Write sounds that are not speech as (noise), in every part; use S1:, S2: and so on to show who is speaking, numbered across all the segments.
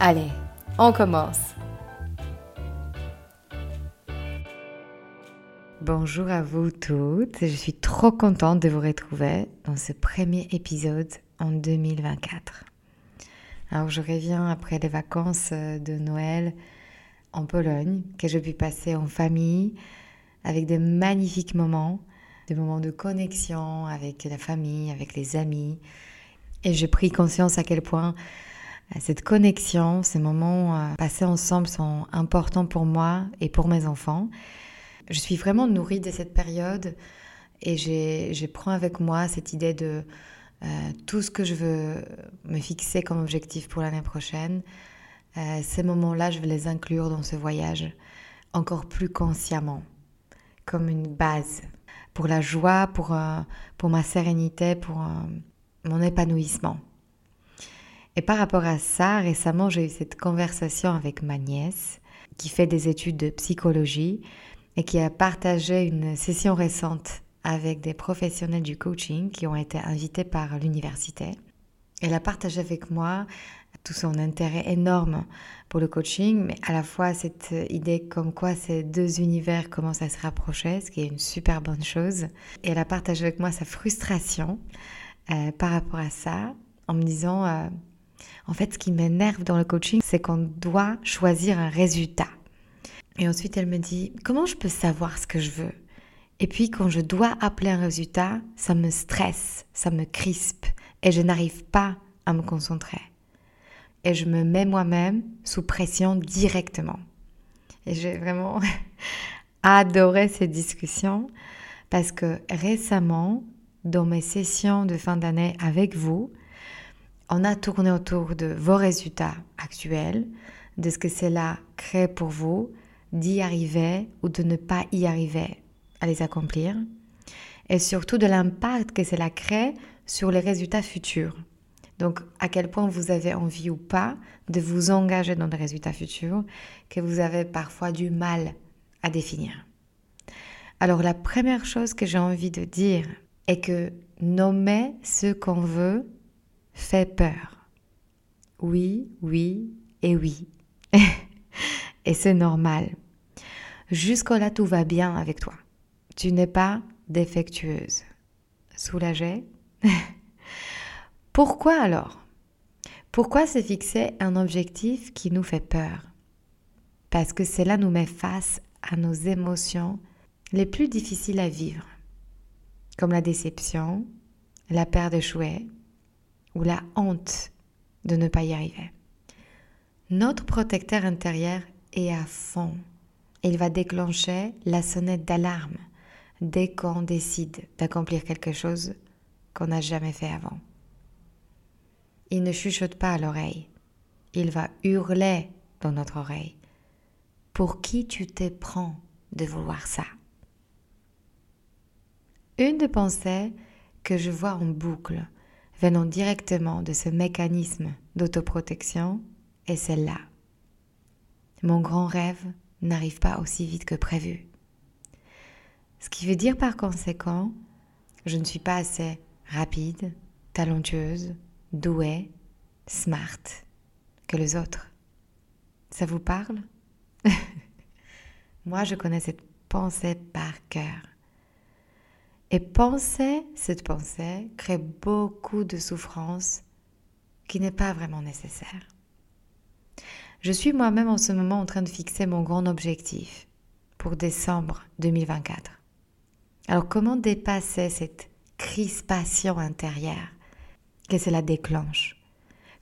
S1: Allez, on commence. Bonjour à vous toutes, je suis trop contente de vous retrouver dans ce premier épisode en 2024. Alors je reviens après les vacances de Noël en Pologne que j'ai pu passer en famille avec des magnifiques moments, des moments de connexion avec la famille, avec les amis. Et j'ai pris conscience à quel point cette connexion, ces moments euh, passés ensemble sont importants pour moi et pour mes enfants. Je suis vraiment nourrie de cette période et je prends avec moi cette idée de euh, tout ce que je veux me fixer comme objectif pour l'année prochaine. Euh, ces moments-là, je vais les inclure dans ce voyage encore plus consciemment, comme une base pour la joie, pour, pour ma sérénité, pour mon épanouissement. Et par rapport à ça, récemment, j'ai eu cette conversation avec ma nièce qui fait des études de psychologie et qui a partagé une session récente avec des professionnels du coaching qui ont été invités par l'université. Elle a partagé avec moi tout son intérêt énorme pour le coaching, mais à la fois cette idée comme quoi ces deux univers commencent à se rapprocher, ce qui est une super bonne chose. Et elle a partagé avec moi sa frustration euh, par rapport à ça, en me disant euh, en fait, ce qui m'énerve dans le coaching, c'est qu'on doit choisir un résultat. Et ensuite, elle me dit, comment je peux savoir ce que je veux? Et puis, quand je dois appeler un résultat, ça me stresse, ça me crispe, et je n'arrive pas à me concentrer. Et je me mets moi-même sous pression directement. Et j'ai vraiment (laughs) adoré ces discussions parce que récemment, dans mes sessions de fin d'année avec vous, on a tourné autour de vos résultats actuels, de ce que cela crée pour vous, d'y arriver ou de ne pas y arriver à les accomplir, et surtout de l'impact que cela crée sur les résultats futurs. Donc, à quel point vous avez envie ou pas de vous engager dans des résultats futurs que vous avez parfois du mal à définir. Alors, la première chose que j'ai envie de dire est que nommer ce qu'on veut fait peur. Oui, oui et oui. (laughs) et c'est normal. Jusqu'à là, tout va bien avec toi. Tu n'es pas défectueuse. Soulagée? (laughs) Pourquoi alors? Pourquoi se fixer un objectif qui nous fait peur? Parce que cela nous met face à nos émotions les plus difficiles à vivre, comme la déception, la peur d'échouer, ou la honte de ne pas y arriver. Notre protecteur intérieur est à fond. Il va déclencher la sonnette d'alarme dès qu'on décide d'accomplir quelque chose qu'on n'a jamais fait avant. Il ne chuchote pas à l'oreille. Il va hurler dans notre oreille. Pour qui tu te prends de vouloir ça? Une des pensées que je vois en boucle venant directement de ce mécanisme d'autoprotection est celle-là. Mon grand rêve n'arrive pas aussi vite que prévu. Ce qui veut dire par conséquent, je ne suis pas assez rapide, talentueuse, douée, smart que les autres. Ça vous parle? (laughs) Moi, je connais cette pensée par cœur. Et penser cette pensée crée beaucoup de souffrance qui n'est pas vraiment nécessaire. Je suis moi-même en ce moment en train de fixer mon grand objectif pour décembre 2024. Alors comment dépasser cette crispation intérieure que cela déclenche?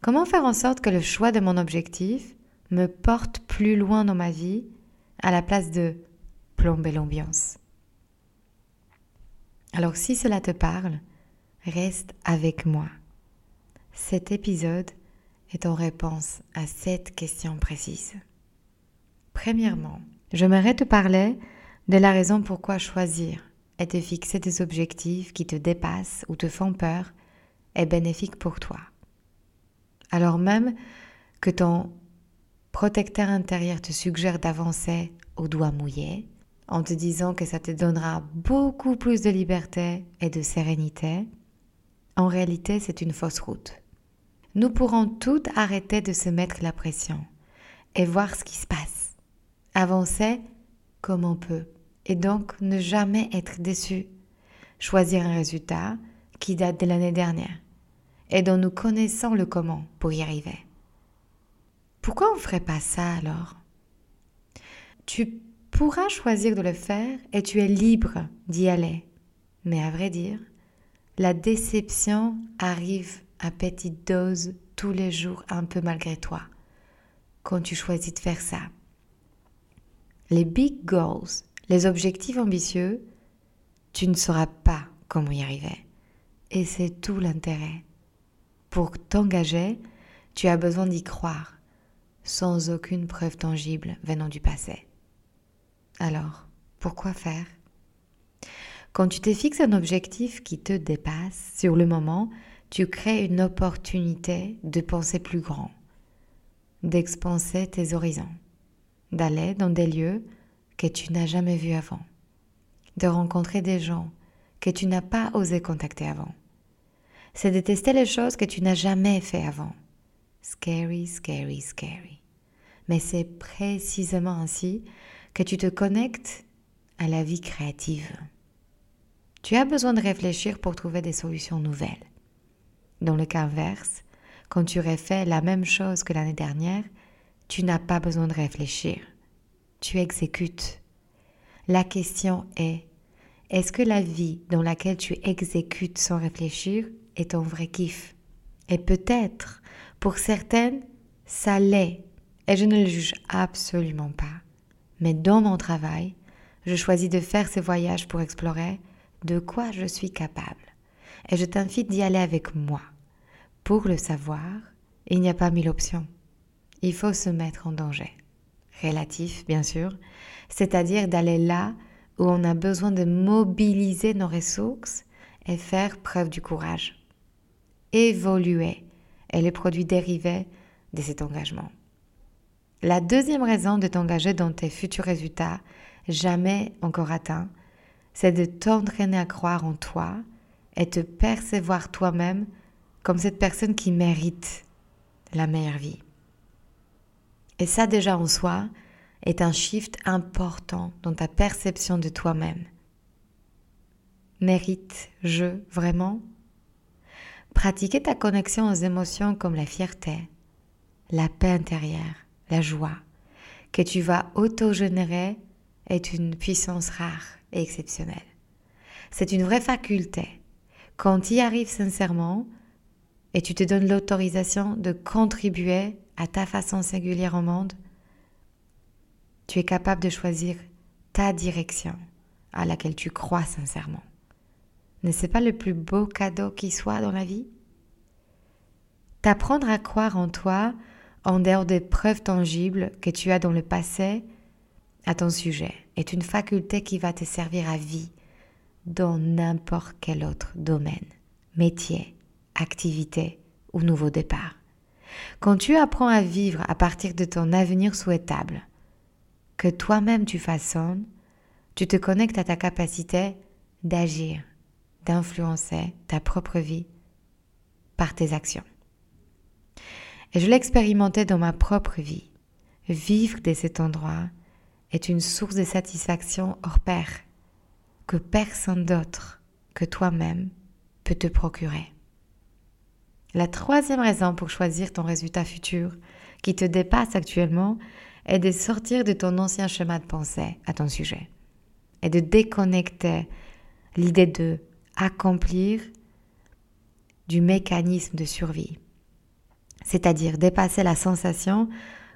S1: Comment faire en sorte que le choix de mon objectif me porte plus loin dans ma vie à la place de plomber l'ambiance? Alors si cela te parle, reste avec moi. Cet épisode est en réponse à cette question précise. Premièrement, j'aimerais te parler de la raison pourquoi choisir et te fixer des objectifs qui te dépassent ou te font peur est bénéfique pour toi. Alors même que ton protecteur intérieur te suggère d'avancer au doigt mouillé, en te disant que ça te donnera beaucoup plus de liberté et de sérénité, en réalité c'est une fausse route. Nous pourrons toutes arrêter de se mettre la pression et voir ce qui se passe. Avancer comme on peut et donc ne jamais être déçu. Choisir un résultat qui date de l'année dernière et dont nous connaissons le comment pour y arriver. Pourquoi on ne ferait pas ça alors? Tu pourras choisir de le faire et tu es libre d'y aller. Mais à vrai dire, la déception arrive à petite dose tous les jours un peu malgré toi quand tu choisis de faire ça. Les big goals, les objectifs ambitieux, tu ne sauras pas comment y arriver. Et c'est tout l'intérêt. Pour t'engager, tu as besoin d'y croire, sans aucune preuve tangible venant du passé. Alors, pourquoi faire? Quand tu te fixes un objectif qui te dépasse, sur le moment, tu crées une opportunité de penser plus grand, d'expanser tes horizons, d'aller dans des lieux que tu n'as jamais vus avant, de rencontrer des gens que tu n'as pas osé contacter avant. C'est de tester les choses que tu n'as jamais fait avant. Scary, scary, scary. Mais c'est précisément ainsi que tu te connectes à la vie créative. Tu as besoin de réfléchir pour trouver des solutions nouvelles. Dans le cas inverse, quand tu aurais fait la même chose que l'année dernière, tu n'as pas besoin de réfléchir. Tu exécutes. La question est, est-ce que la vie dans laquelle tu exécutes sans réfléchir est ton vrai kiff? Et peut-être, pour certaines, ça l'est. Et je ne le juge absolument pas. Mais dans mon travail, je choisis de faire ces voyages pour explorer de quoi je suis capable. Et je t'invite d'y aller avec moi. Pour le savoir, il n'y a pas mille options. Il faut se mettre en danger. Relatif, bien sûr, c'est-à-dire d'aller là où on a besoin de mobiliser nos ressources et faire preuve du courage. Évoluer est les produits dérivés de cet engagement. La deuxième raison de t'engager dans tes futurs résultats, jamais encore atteints, c'est de t'entraîner à croire en toi et te percevoir toi-même comme cette personne qui mérite la meilleure vie. Et ça déjà en soi est un shift important dans ta perception de toi-même. Mérite-je vraiment? Pratiquer ta connexion aux émotions comme la fierté, la paix intérieure, la joie, que tu vas auto-générer est une puissance rare et exceptionnelle. C'est une vraie faculté. Quand tu y arrives sincèrement, et tu te donnes l'autorisation de contribuer à ta façon singulière au monde, tu es capable de choisir ta direction à laquelle tu crois sincèrement. N'est-ce pas le plus beau cadeau qui soit dans la vie? T'apprendre à croire en toi en dehors des preuves tangibles que tu as dans le passé à ton sujet est une faculté qui va te servir à vie dans n'importe quel autre domaine, métier, activité ou nouveau départ. Quand tu apprends à vivre à partir de ton avenir souhaitable, que toi-même tu façonnes, tu te connectes à ta capacité d'agir, d'influencer ta propre vie par tes actions. Et je l'ai expérimenté dans ma propre vie. Vivre de cet endroit est une source de satisfaction hors pair que personne d'autre que toi-même peut te procurer. La troisième raison pour choisir ton résultat futur qui te dépasse actuellement est de sortir de ton ancien schéma de pensée à ton sujet et de déconnecter l'idée de accomplir du mécanisme de survie. C'est-à-dire dépasser la sensation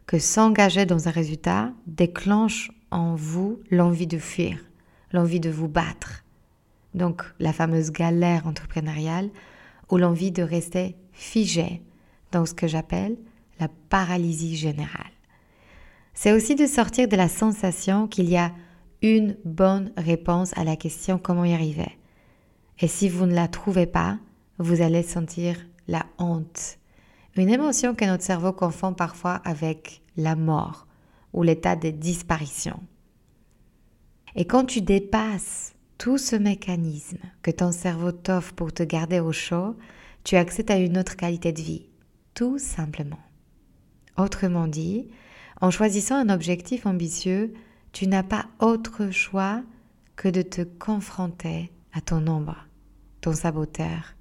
S1: que s'engager dans un résultat déclenche en vous l'envie de fuir, l'envie de vous battre. Donc la fameuse galère entrepreneuriale ou l'envie de rester figé dans ce que j'appelle la paralysie générale. C'est aussi de sortir de la sensation qu'il y a une bonne réponse à la question comment y arriver. Et si vous ne la trouvez pas, vous allez sentir la honte. Une émotion que notre cerveau confond parfois avec la mort ou l'état de disparition. Et quand tu dépasses tout ce mécanisme que ton cerveau t'offre pour te garder au chaud, tu accèdes à une autre qualité de vie, tout simplement. Autrement dit, en choisissant un objectif ambitieux, tu n'as pas autre choix que de te confronter à ton ombre, ton saboteur,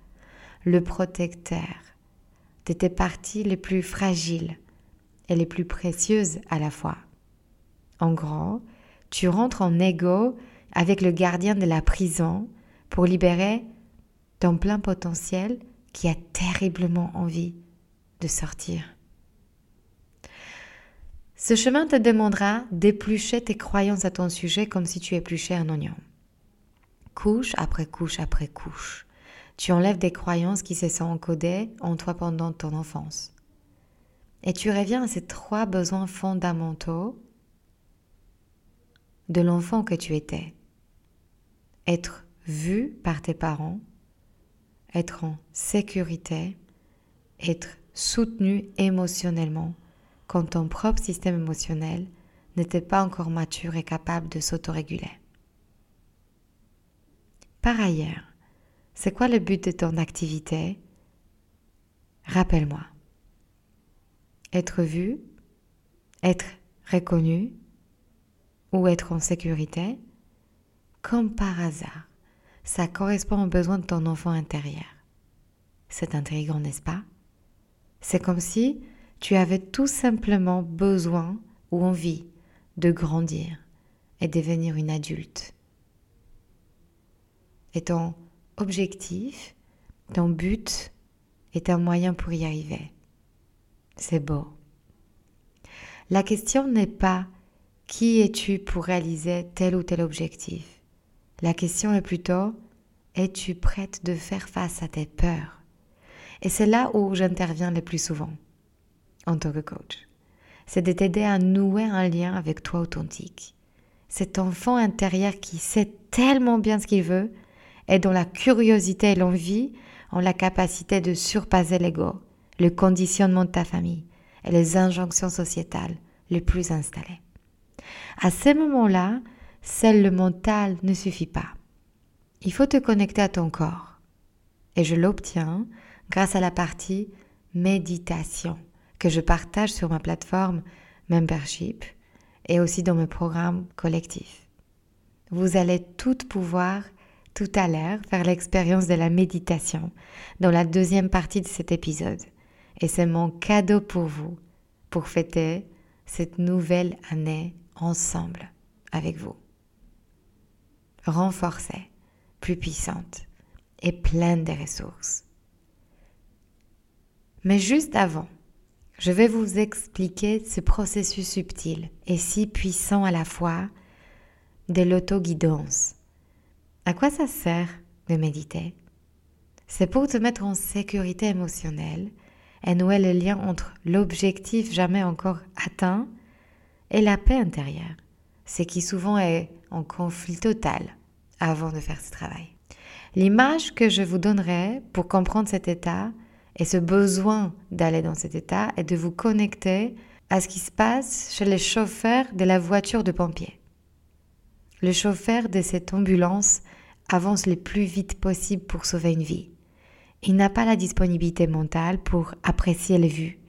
S1: le protecteur de tes parties les plus fragiles et les plus précieuses à la fois. En gros, tu rentres en égo avec le gardien de la prison pour libérer ton plein potentiel qui a terriblement envie de sortir. Ce chemin te demandera d'éplucher tes croyances à ton sujet comme si tu épluchais un oignon. Couche après couche après couche. Tu enlèves des croyances qui se sont encodées en toi pendant ton enfance. Et tu reviens à ces trois besoins fondamentaux de l'enfant que tu étais. Être vu par tes parents, être en sécurité, être soutenu émotionnellement quand ton propre système émotionnel n'était pas encore mature et capable de s'autoréguler. Par ailleurs, c'est quoi le but de ton activité? Rappelle-moi. Être vu, être reconnu, ou être en sécurité, comme par hasard, ça correspond aux besoins de ton enfant intérieur. C'est intriguant, n'est-ce pas? C'est comme si tu avais tout simplement besoin ou envie de grandir et devenir une adulte. Et ton objectif, ton but est un moyen pour y arriver. C'est beau. La question n'est pas qui es-tu pour réaliser tel ou tel objectif La question est plutôt es-tu prête de faire face à tes peurs? Et c'est là où j'interviens le plus souvent en tant que coach. C'est de t'aider à nouer un lien avec toi authentique. Cet enfant intérieur qui sait tellement bien ce qu'il veut et dont la curiosité et l'envie ont la capacité de surpasser l'ego, le conditionnement de ta famille et les injonctions sociétales les plus installées. À ce moment-là, seul le mental ne suffit pas. Il faut te connecter à ton corps. Et je l'obtiens grâce à la partie méditation que je partage sur ma plateforme Membership et aussi dans mes programmes collectifs. Vous allez toutes pouvoir tout à l'heure faire l'expérience de la méditation dans la deuxième partie de cet épisode. Et c'est mon cadeau pour vous pour fêter cette nouvelle année ensemble avec vous. Renforcée, plus puissante et pleine de ressources. Mais juste avant, je vais vous expliquer ce processus subtil et si puissant à la fois de l'autoguidance. À quoi ça sert de méditer C'est pour te mettre en sécurité émotionnelle et nouer le lien entre l'objectif jamais encore atteint et la paix intérieure, ce qui souvent est en conflit total avant de faire ce travail. L'image que je vous donnerai pour comprendre cet état et ce besoin d'aller dans cet état est de vous connecter à ce qui se passe chez les chauffeurs de la voiture de pompier. Le chauffeur de cette ambulance avance le plus vite possible pour sauver une vie. Il n'a pas la disponibilité mentale pour apprécier les vues,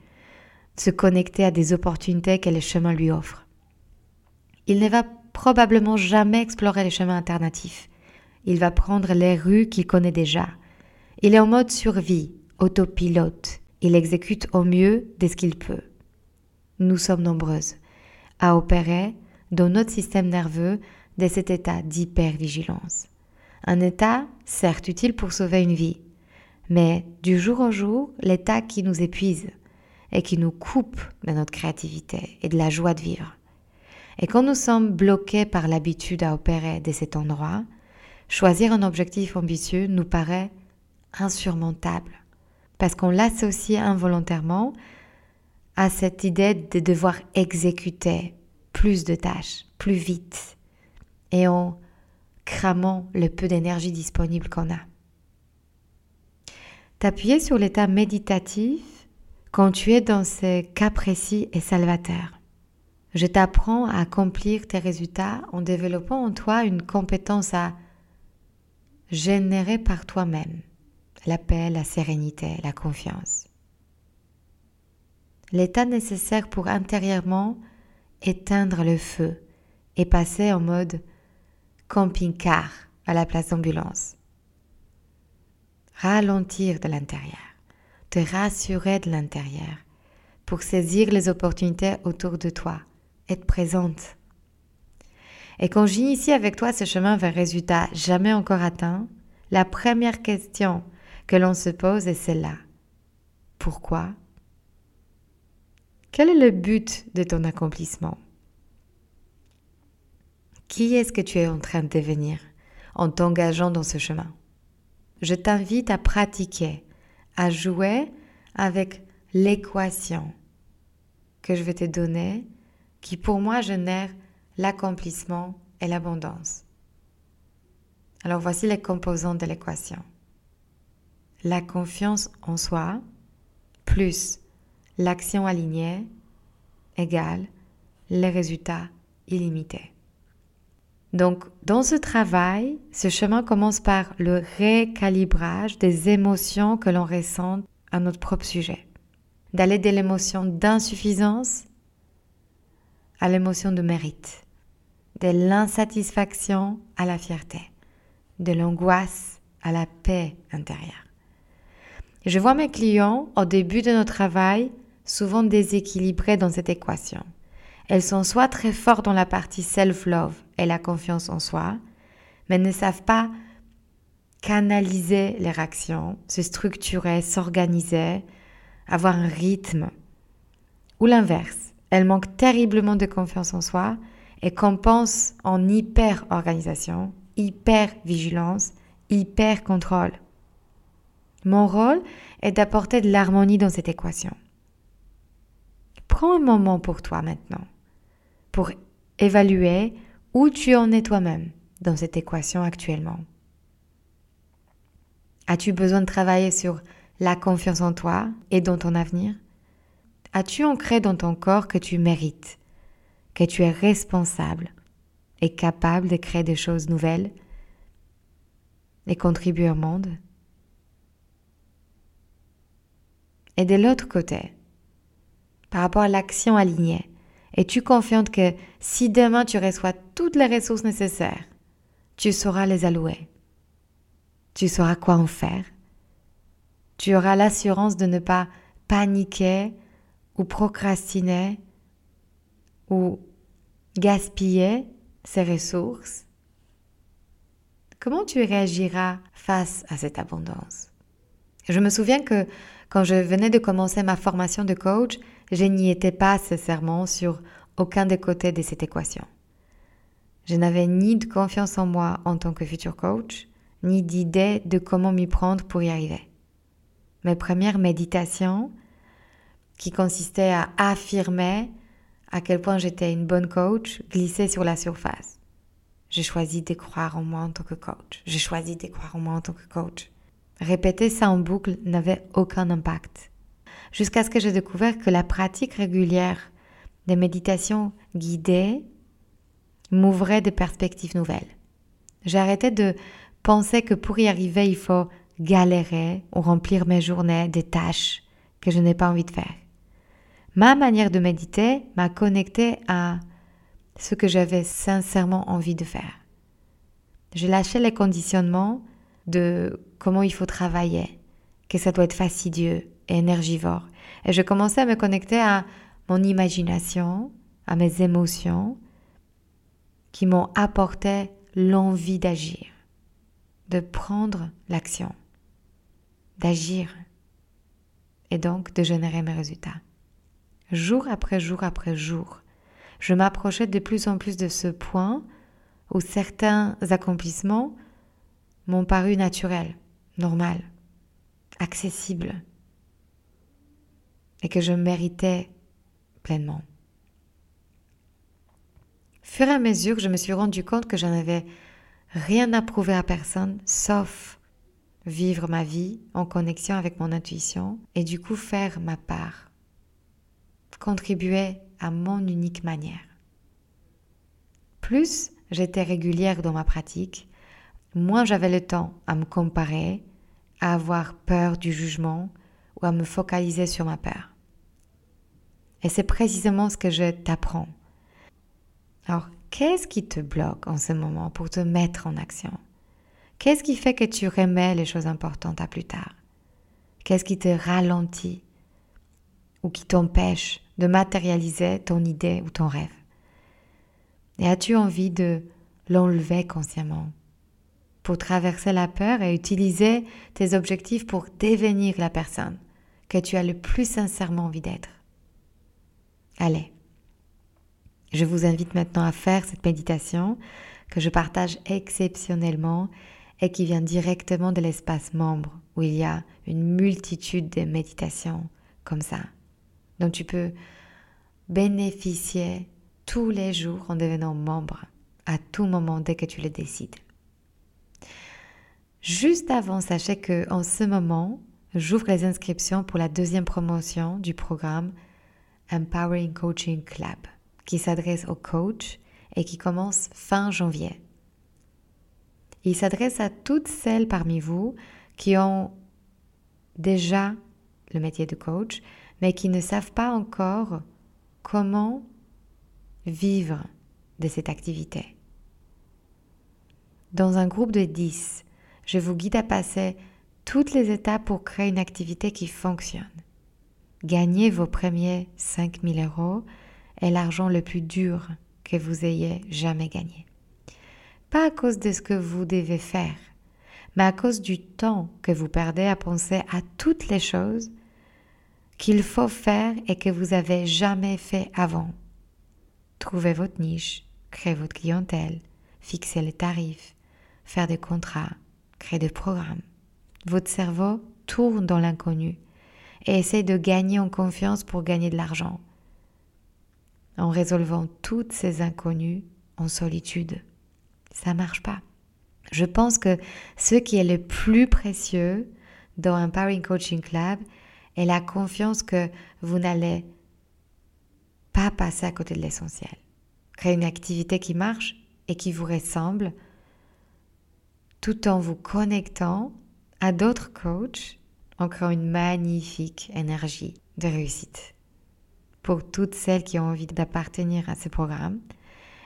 S1: se connecter à des opportunités que le chemin lui offre. Il ne va probablement jamais explorer les chemins alternatifs. Il va prendre les rues qu'il connaît déjà. Il est en mode survie, autopilote. Il exécute au mieux de ce qu'il peut. nous sommes nombreuses à opérer dans notre système nerveux de cet état d'hypervigilance. Un état, certes utile pour sauver une vie, mais du jour au jour, l'état qui nous épuise et qui nous coupe de notre créativité et de la joie de vivre. Et quand nous sommes bloqués par l'habitude à opérer de cet endroit, choisir un objectif ambitieux nous paraît insurmontable, parce qu'on l'associe involontairement à cette idée de devoir exécuter plus de tâches, plus vite, et en cramant le peu d'énergie disponible qu'on a. T'appuyer sur l'état méditatif quand tu es dans ces cas précis est salvateur. Je t'apprends à accomplir tes résultats en développant en toi une compétence à générer par toi-même la paix, la sérénité, la confiance. L'état nécessaire pour intérieurement éteindre le feu et passer en mode camping-car à la place d'ambulance. Ralentir de l'intérieur, te rassurer de l'intérieur. Pour saisir les opportunités autour de toi, être présente. Et quand j'initie avec toi ce chemin vers résultat jamais encore atteint, la première question que l'on se pose est celle-là. Pourquoi? Quel est le but de ton accomplissement? Qui est-ce que tu es en train de devenir en t'engageant dans ce chemin? Je t'invite à pratiquer, à jouer avec l'équation que je vais te donner, qui pour moi génère l'accomplissement et l'abondance. Alors voici les composants de l'équation. La confiance en soi plus l'action alignée égale les résultats illimités. Donc, dans ce travail, ce chemin commence par le récalibrage des émotions que l'on ressent à notre propre sujet. D'aller de l'émotion d'insuffisance à l'émotion de mérite, de l'insatisfaction à la fierté, de l'angoisse à la paix intérieure. Je vois mes clients au début de notre travail souvent déséquilibrés dans cette équation. Elles sont soit très fortes dans la partie self-love et la confiance en soi, mais ne savent pas canaliser les réactions, se structurer, s'organiser, avoir un rythme. Ou l'inverse, elles manquent terriblement de confiance en soi et compensent en hyper-organisation, hyper-vigilance, hyper-contrôle. Mon rôle est d'apporter de l'harmonie dans cette équation. Prends un moment pour toi maintenant pour évaluer où tu en es toi-même dans cette équation actuellement. As-tu besoin de travailler sur la confiance en toi et dans ton avenir? As-tu ancré dans ton corps que tu mérites, que tu es responsable et capable de créer des choses nouvelles et contribuer au monde? Et de l'autre côté, par rapport à l'action alignée, es-tu confiante que si demain tu reçois toutes les ressources nécessaires, tu sauras les allouer. Tu sauras quoi en faire. Tu auras l'assurance de ne pas paniquer ou procrastiner ou gaspiller ces ressources. Comment tu réagiras face à cette abondance? Je me souviens que quand je venais de commencer ma formation de coach, je n'y étais pas sincèrement sur aucun des côtés de cette équation. Je n'avais ni de confiance en moi en tant que futur coach, ni d'idée de comment m'y prendre pour y arriver. Mes premières méditations, qui consistaient à affirmer à quel point j'étais une bonne coach, glissaient sur la surface. J'ai choisi de croire en moi en tant que coach. J'ai choisi de croire en moi en tant que coach. Répéter ça en boucle n'avait aucun impact jusqu'à ce que j'ai découvert que la pratique régulière des méditations guidées m'ouvrait des perspectives nouvelles. J'ai arrêté de penser que pour y arriver, il faut galérer ou remplir mes journées des tâches que je n'ai pas envie de faire. Ma manière de méditer m'a connecté à ce que j'avais sincèrement envie de faire. J'ai lâché les conditionnements de comment il faut travailler, que ça doit être fastidieux, énergivore. Et je commençais à me connecter à mon imagination, à mes émotions, qui m'ont apporté l'envie d'agir, de prendre l'action, d'agir et donc de générer mes résultats. Jour après jour après jour, je m'approchais de plus en plus de ce point où certains accomplissements m'ont paru naturels, normaux, accessibles, et que je méritais pleinement. Fur à mesure, je me suis rendu compte que je n'avais rien à prouver à personne, sauf vivre ma vie en connexion avec mon intuition et du coup faire ma part, contribuer à mon unique manière. Plus j'étais régulière dans ma pratique, moins j'avais le temps à me comparer, à avoir peur du jugement ou à me focaliser sur ma peur. Et c'est précisément ce que je t'apprends. Alors, qu'est-ce qui te bloque en ce moment pour te mettre en action? Qu'est-ce qui fait que tu remets les choses importantes à plus tard? Qu'est-ce qui te ralentit ou qui t'empêche de matérialiser ton idée ou ton rêve? Et as-tu envie de l'enlever consciemment? Traverser la peur et utiliser tes objectifs pour devenir la personne que tu as le plus sincèrement envie d'être Allez, je vous invite maintenant à faire cette méditation que je partage exceptionnellement et qui vient directement de l'espace membre où il y a une multitude de méditations comme ça, dont tu peux bénéficier tous les jours en devenant membre à tout moment dès que tu le décides. Juste avant, sachez que en ce moment, j'ouvre les inscriptions pour la deuxième promotion du programme Empowering Coaching Club, qui s'adresse aux coachs et qui commence fin janvier. Il s'adresse à toutes celles parmi vous qui ont déjà le métier de coach, mais qui ne savent pas encore comment vivre de cette activité. Dans un groupe de 10, je vous guide à passer toutes les étapes pour créer une activité qui fonctionne. Gagner vos premiers 5000 euros est l'argent le plus dur que vous ayez jamais gagné. Pas à cause de ce que vous devez faire, mais à cause du temps que vous perdez à penser à toutes les choses qu'il faut faire et que vous avez jamais fait avant. Trouvez votre niche, créer votre clientèle, fixer les tarifs, faire des contrats, créer des programmes. Votre cerveau tourne dans l'inconnu et essaie de gagner en confiance pour gagner de l'argent, en résolvant toutes ces inconnues en solitude. Ça marche pas. Je pense que ce qui est le plus précieux dans un Empowering Coaching Club est la confiance que vous n'allez pas passer à côté de l'essentiel. Créer une activité qui marche et qui vous ressemble tout en vous connectant à d'autres coachs en créant une magnifique énergie de réussite. Pour toutes celles qui ont envie d'appartenir à ce programme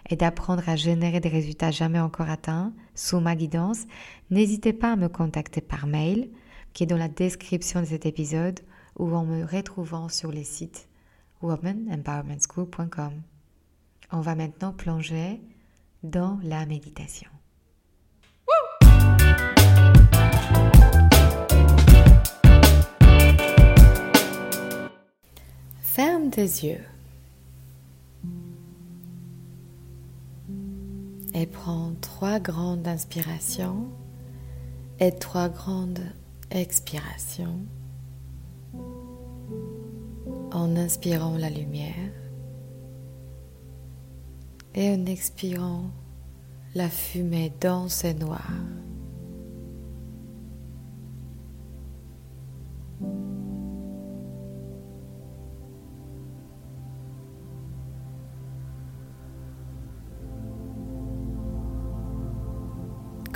S1: et d'apprendre à générer des résultats jamais encore atteints sous ma guidance, n'hésitez pas à me contacter par mail qui est dans la description de cet épisode ou en me retrouvant sur les sites womanempowermentschool.com. On va maintenant plonger dans la méditation. Ferme tes yeux et prends trois grandes inspirations et trois grandes expirations en inspirant la lumière et en expirant la fumée dense et noire.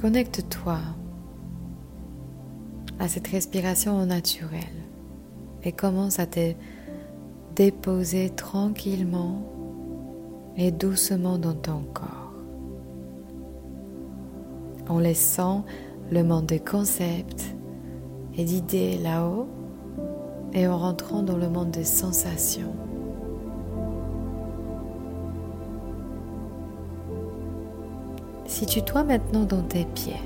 S1: Connecte-toi à cette respiration naturelle et commence à te déposer tranquillement et doucement dans ton corps. En laissant le monde des concepts et d'idées là-haut et en rentrant dans le monde des sensations Situe-toi maintenant dans tes pieds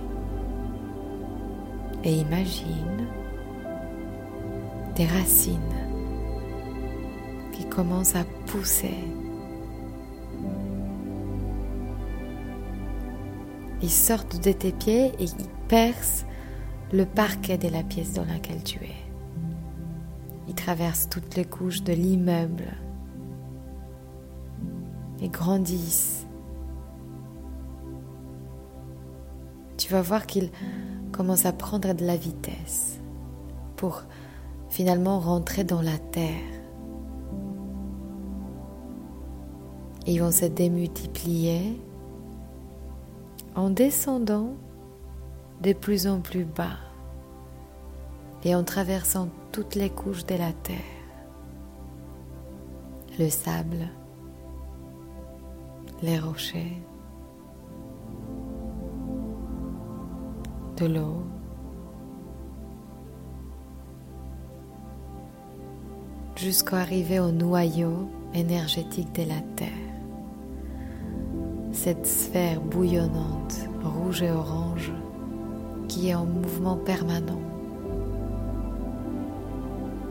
S1: et imagine des racines qui commencent à pousser. Ils sortent de tes pieds et ils percent le parquet de la pièce dans laquelle tu es. Ils traversent toutes les couches de l'immeuble et grandissent. Tu vas voir qu'ils commencent à prendre de la vitesse pour finalement rentrer dans la terre. Ils vont se démultiplier en descendant de plus en plus bas et en traversant toutes les couches de la terre, le sable, les rochers, l'eau, jusqu'à arriver au noyau énergétique de la Terre. Cette sphère bouillonnante, rouge et orange, qui est en mouvement permanent.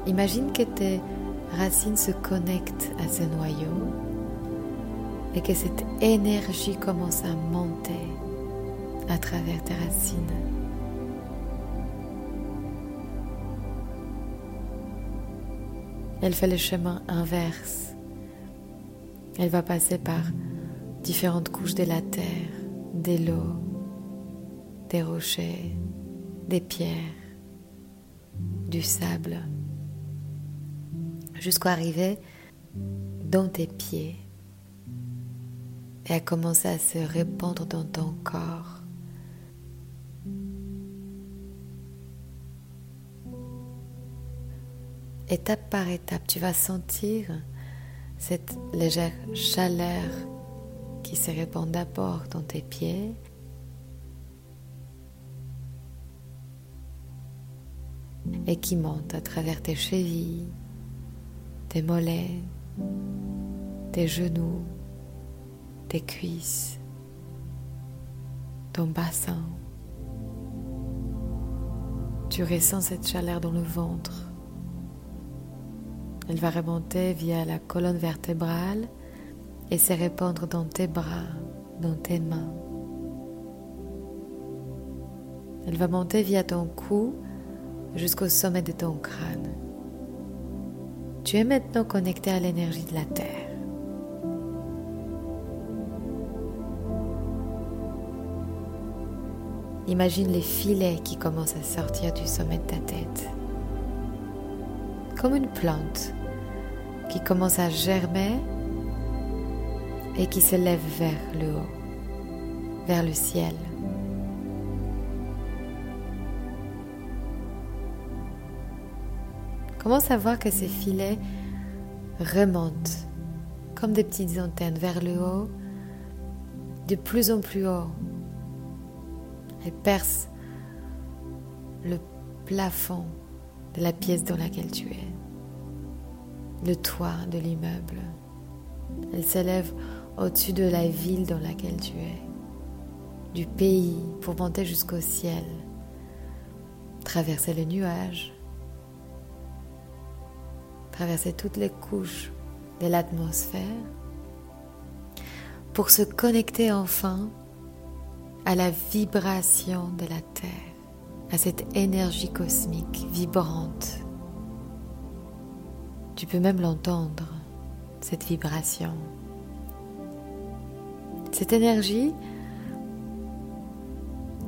S1: Imagine que tes racines se connectent à ce noyau et que cette énergie commence à monter à travers tes racines. Elle fait le chemin inverse. Elle va passer par différentes couches de la terre, des lots, des rochers, des pierres, du sable, jusqu'à arriver dans tes pieds et à commencer à se répandre dans ton corps. Étape par étape, tu vas sentir cette légère chaleur qui se répand d'abord dans tes pieds. et qui monte à travers tes chevilles, tes mollets, tes genoux, tes cuisses, ton bassin. Tu ressens cette chaleur dans le ventre. Elle va remonter via la colonne vertébrale et se répandre dans tes bras, dans tes mains. Elle va monter via ton cou jusqu'au sommet de ton crâne. Tu es maintenant connecté à l'énergie de la Terre. Imagine les filets qui commencent à sortir du sommet de ta tête. Comme une plante qui commence à germer et qui se lève vers le haut, vers le ciel. Commence à voir que ces filets remontent comme des petites antennes vers le haut, de plus en plus haut, et perce le plafond de la pièce dans laquelle tu es, le toit de l'immeuble. Elle s'élève au-dessus de la ville dans laquelle tu es, du pays pour monter jusqu'au ciel, traverser les nuages, traverser toutes les couches de l'atmosphère pour se connecter enfin à la vibration de la Terre, à cette énergie cosmique vibrante. Tu peux même l'entendre, cette vibration. Cette énergie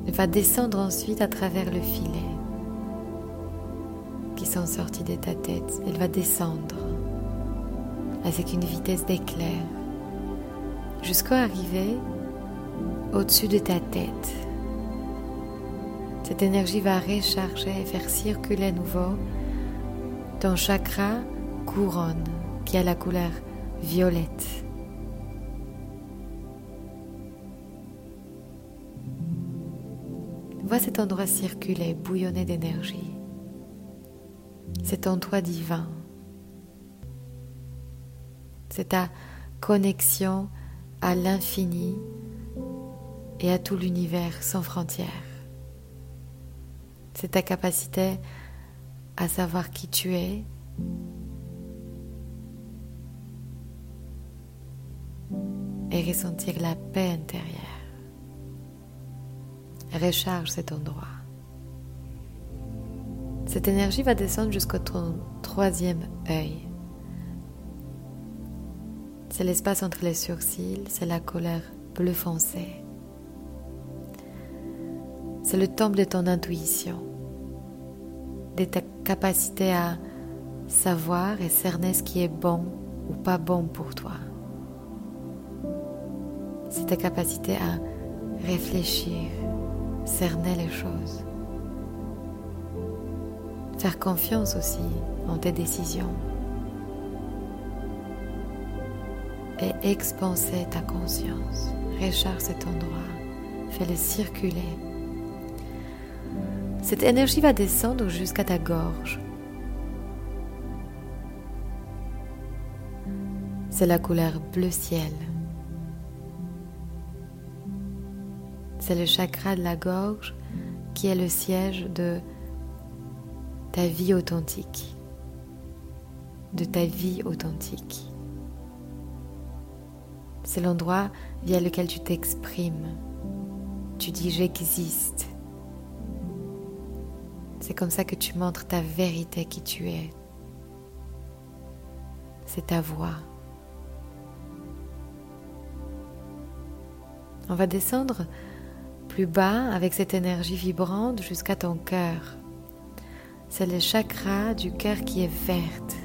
S1: va descendre ensuite à travers le filet qui sont sortis de ta tête. Elle va descendre avec une vitesse d'éclair jusqu'à arriver au-dessus de ta tête. Cette énergie va recharger et faire circuler à nouveau ton chakra couronne qui a la couleur violette. Vois cet endroit circuler, bouillonner d'énergie. C'est ton toi divin. C'est ta connexion à l'infini et à tout l'univers sans frontières. C'est ta capacité à savoir qui tu es et ressentir la paix intérieure. Recharge cet endroit. Cette énergie va descendre jusqu'au troisième œil. C'est l'espace entre les sourcils, c'est la colère bleu foncé. C'est le temple de ton intuition, de ta capacité à savoir et cerner ce qui est bon ou pas bon pour toi. C'est ta capacité à réfléchir, cerner les choses. Faire confiance aussi en tes décisions. Et expanser ta conscience. Recharge cet endroit. Fais-le circuler. Cette énergie va descendre jusqu'à ta gorge. C'est la couleur bleu ciel. C'est le chakra de la gorge qui est le siège de ta vie authentique. De ta vie authentique. C'est l'endroit via lequel tu t'exprimes. Tu dis j'existe. C'est comme ça que tu montres ta vérité qui tu es. C'est ta voix. On va descendre plus bas avec cette énergie vibrante jusqu'à ton cœur. C'est le chakra du cœur qui est verte.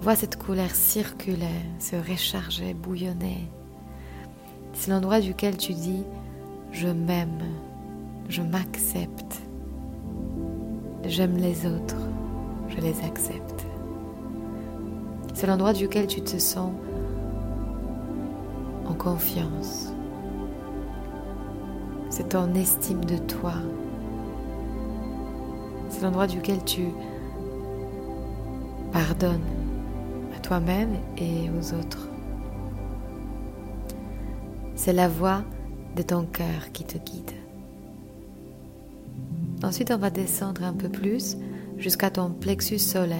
S1: Vois cette couleur circuler, se recharger, bouillonner. C'est l'endroit duquel tu dis je m'aime, je m'accepte, j'aime les autres, je les accepte. C'est l'endroit duquel tu te sens en confiance, c'est ton estime de toi. C'est l'endroit duquel tu pardonnes à toi-même et aux autres. C'est la voix de ton cœur qui te guide. Ensuite, on va descendre un peu plus jusqu'à ton plexus solaire.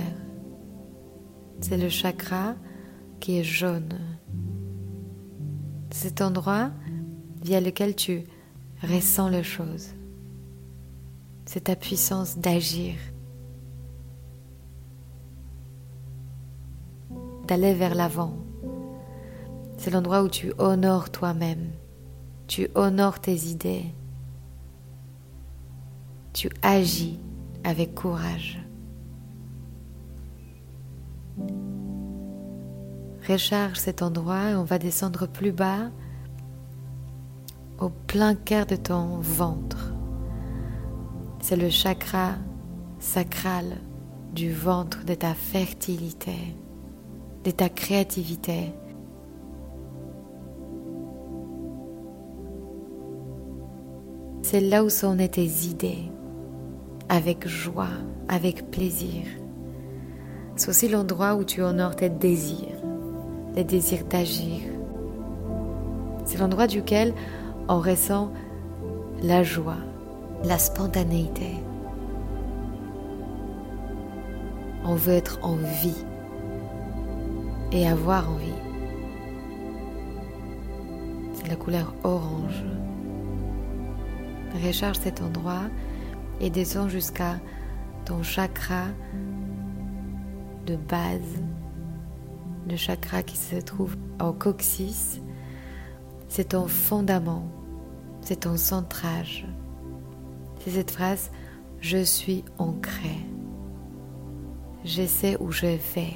S1: C'est le chakra qui est jaune. Cet endroit via lequel tu ressens les choses. C'est ta puissance d'agir, d'aller vers l'avant. C'est l'endroit où tu honores toi-même, tu honores tes idées, tu agis avec courage. Recharge cet endroit et on va descendre plus bas au plein cœur de ton ventre. C'est le chakra sacral du ventre de ta fertilité, de ta créativité. C'est là où sont nées tes idées, avec joie, avec plaisir. C'est aussi l'endroit où tu honores tes désirs, les désirs d'agir. C'est l'endroit duquel on ressent la joie, la spontanéité. On veut être en vie et avoir envie. C'est la couleur orange. Recharge cet endroit et descend jusqu'à ton chakra de base, le chakra qui se trouve au coccyx. C'est ton fondament c'est ton centrage. C'est cette phrase Je suis ancré. Je sais où je vais.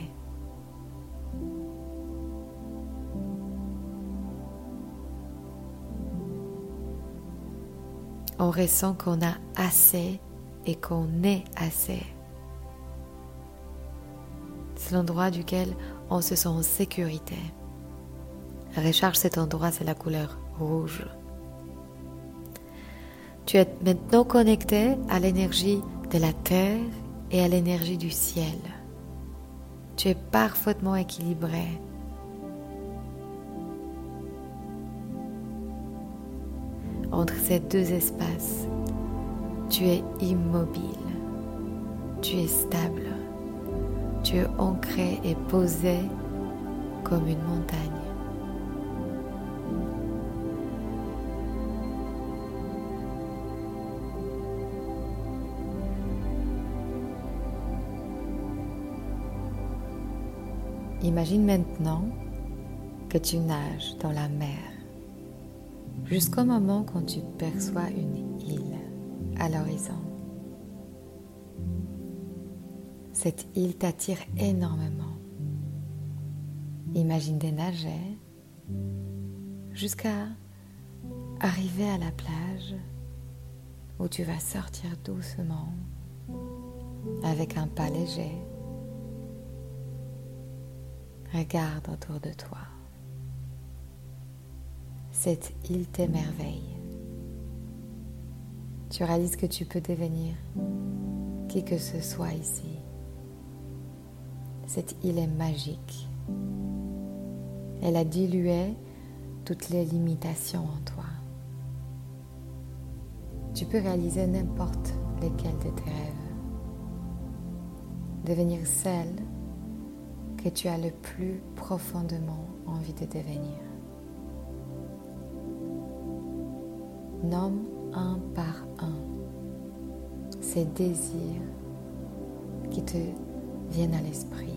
S1: On ressent qu'on a assez et qu'on est assez. C'est l'endroit duquel on se sent en sécurité. Recharge cet endroit, c'est la couleur rouge. Tu es maintenant connecté à l'énergie de la terre et à l'énergie du ciel. Tu es parfaitement équilibré. entre ces deux espaces, tu es immobile, tu es stable, tu es ancré et posé comme une montagne. Imagine maintenant que tu nages dans la mer jusqu'au moment quand tu perçois une île à l'horizon. Cette île t'attire énormément. Imagine des nager jusqu'à arriver à la plage où tu vas sortir doucement avec un pas léger. Regarde autour de toi. Cette île t'émerveille. Tu réalises que tu peux devenir qui que ce soit ici. Cette île est magique. Elle a dilué toutes les limitations en toi. Tu peux réaliser n'importe lesquels de tes rêves. Devenir celle tu as le plus profondément envie de devenir. Nomme un par un ces désirs qui te viennent à l'esprit.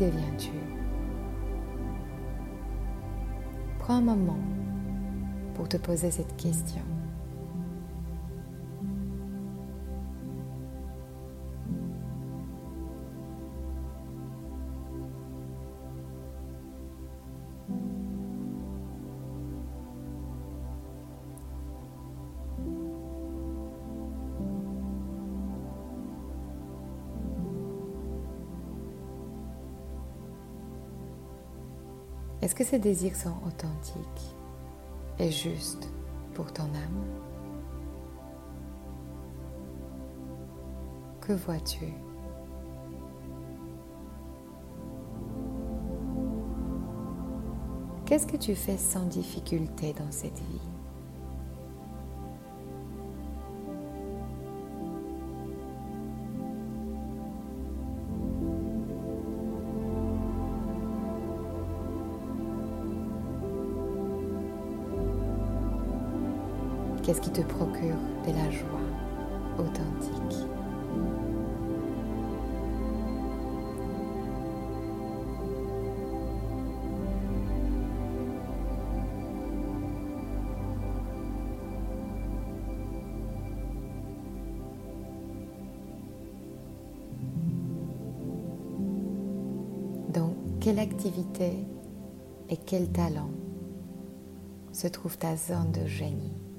S1: Deviens-tu? Prends un moment pour te poser cette question. Que ces désirs sont authentiques et justes pour ton âme. Que vois-tu? Qu'est-ce que tu fais sans difficulté dans cette vie? Qu'est-ce qui te procure de la joie authentique Donc, quelle activité et quel talent se trouve ta zone de génie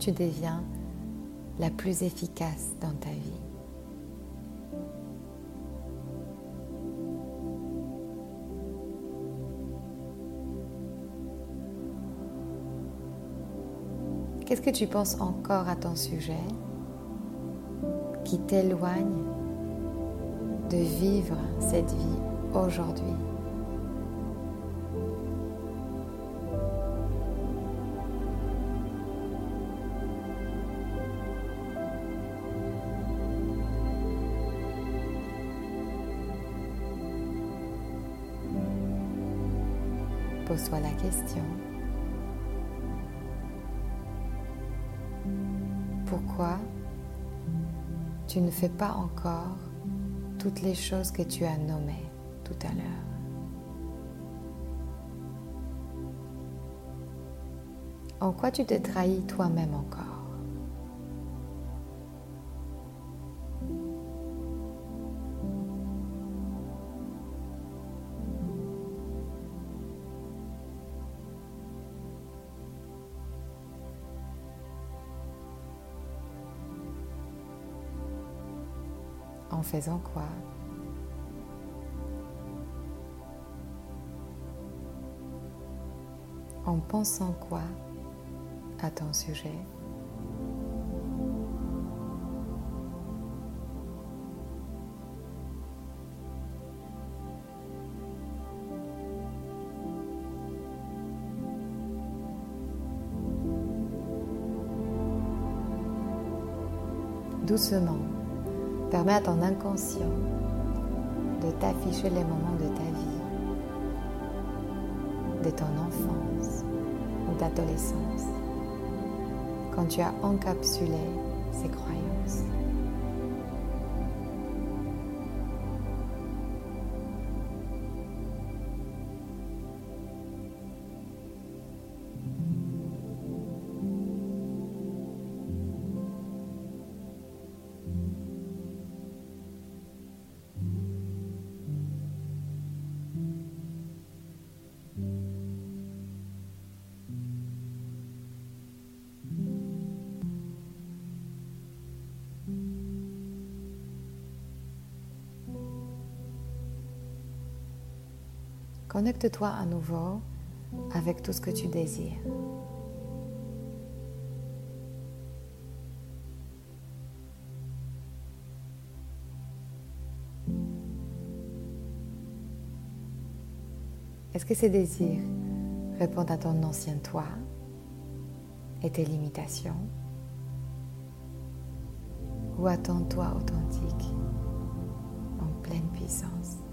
S1: tu deviens la plus efficace dans ta vie. Qu'est-ce que tu penses encore à ton sujet qui t'éloigne de vivre cette vie aujourd'hui? Soit la question. Pourquoi tu ne fais pas encore toutes les choses que tu as nommées tout à l'heure? En quoi tu t'es trahi toi-même encore? Faisant quoi. En pensant quoi à ton sujet? Doucement, permets à ton inconscient de t'afficher les moments de ta vie, de ton enfance ou d'adolescence, quand tu as encapsulé ces croyances. Connecte-toi à nouveau avec tout ce que tu désires. Est-ce que ces désirs répondent à ton ancien toi et tes limitations ou à ton toi authentique en pleine puissance?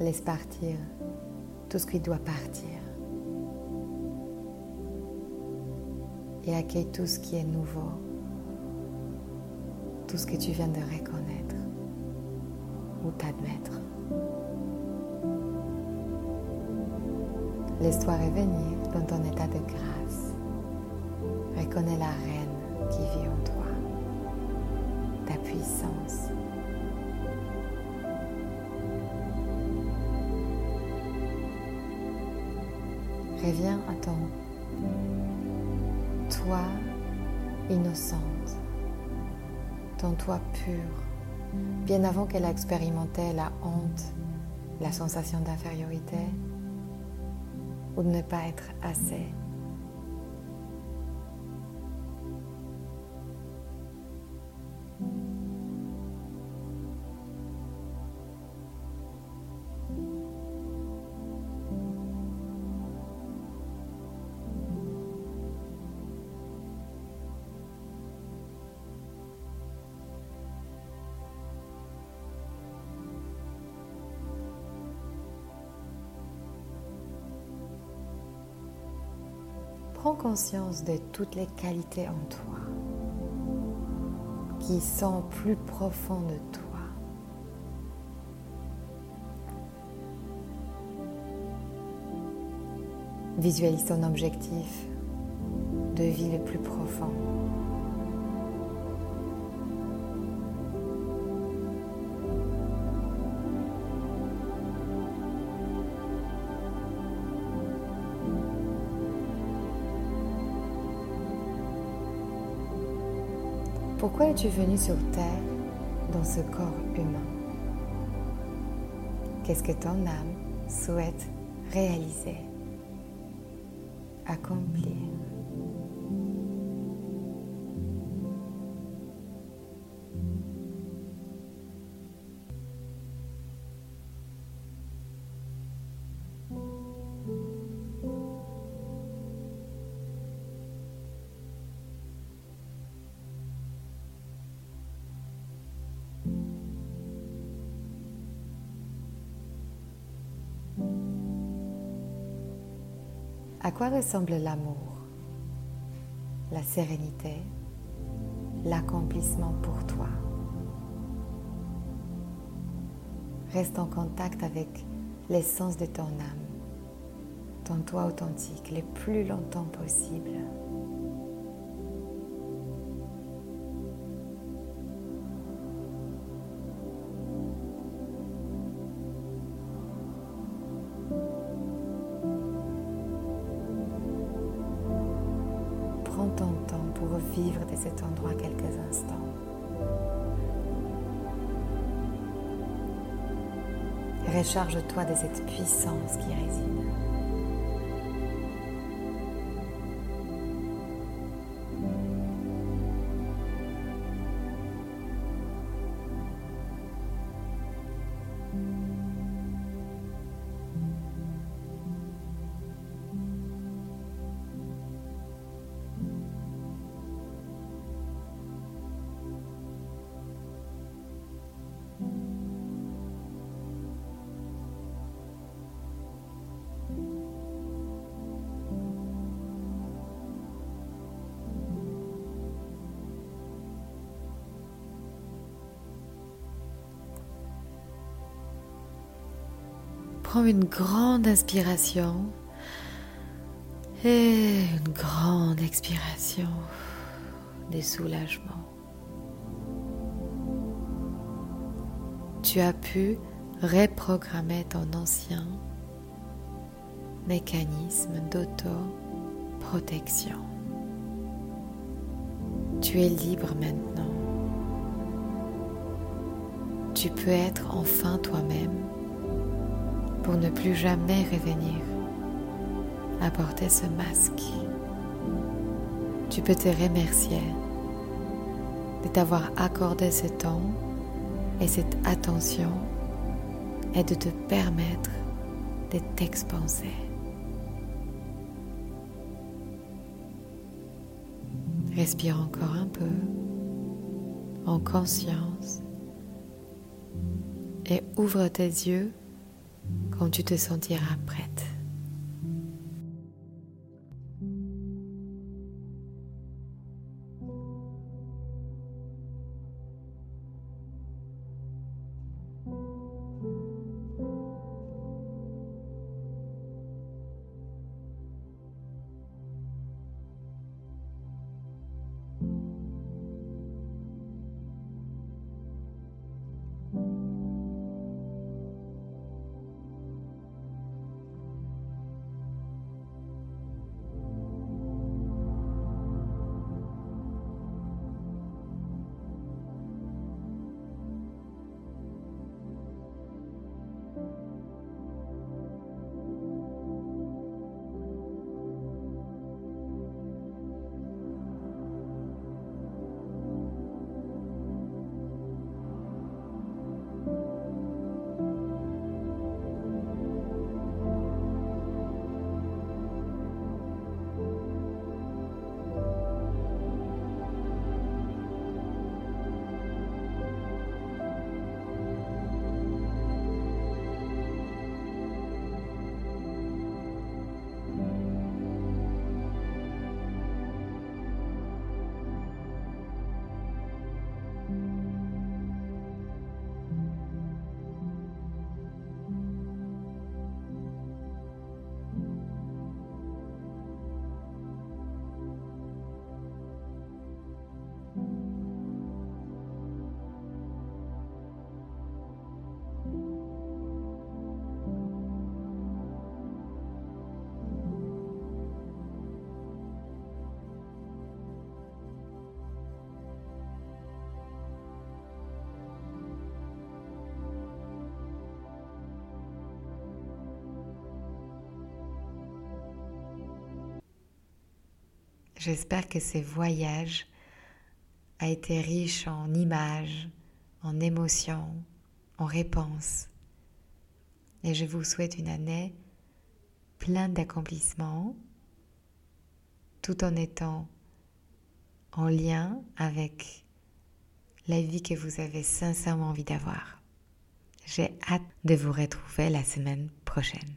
S1: Laisse partir tout ce qui doit partir. Et accueille tout ce qui est nouveau, tout ce que tu viens de reconnaître ou t'admettre. Laisse-toi revenir dans ton état de grâce. Reconnais la reine qui vit en toi, ta puissance Reviens à ton toi innocente, ton toi pur, bien avant qu'elle a expérimenté la honte, la sensation d'infériorité ou de ne pas être assez. De toutes les qualités en toi qui sont plus profondes de toi. Visualise ton objectif de vie le plus profond. Pourquoi es-tu venu sur Terre dans ce corps humain? Qu'est-ce que ton âme souhaite réaliser, accomplir? Quoi ressemble l'amour, la sérénité, l'accomplissement pour toi? Reste en contact avec l'essence de ton âme ton toi authentique les plus longtemps possible. Recharge-toi de cette puissance qui réside. Prends une grande inspiration et une grande expiration des soulagements. Tu as pu reprogrammer ton ancien mécanisme d'auto-protection. Tu es libre maintenant. Tu peux être enfin toi-même pour ne plus jamais revenir à porter ce masque. Tu peux te remercier de t'avoir accordé ce temps et cette attention et de te permettre de t'expanser. Respire encore un peu en conscience et ouvre tes yeux quand tu te sentiras prête. J'espère que ce voyage a été riche en images, en émotions, en réponses. Et je vous souhaite une année pleine d'accomplissements, tout en étant en lien avec la vie que vous avez sincèrement envie d'avoir. J'ai hâte de vous retrouver la semaine prochaine.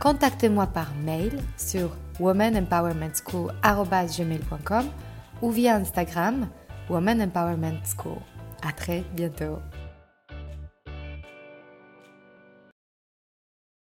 S1: contactez-moi par mail sur womanempowermentschool.com ou via Instagram Woman Empowerment School. À très bientôt.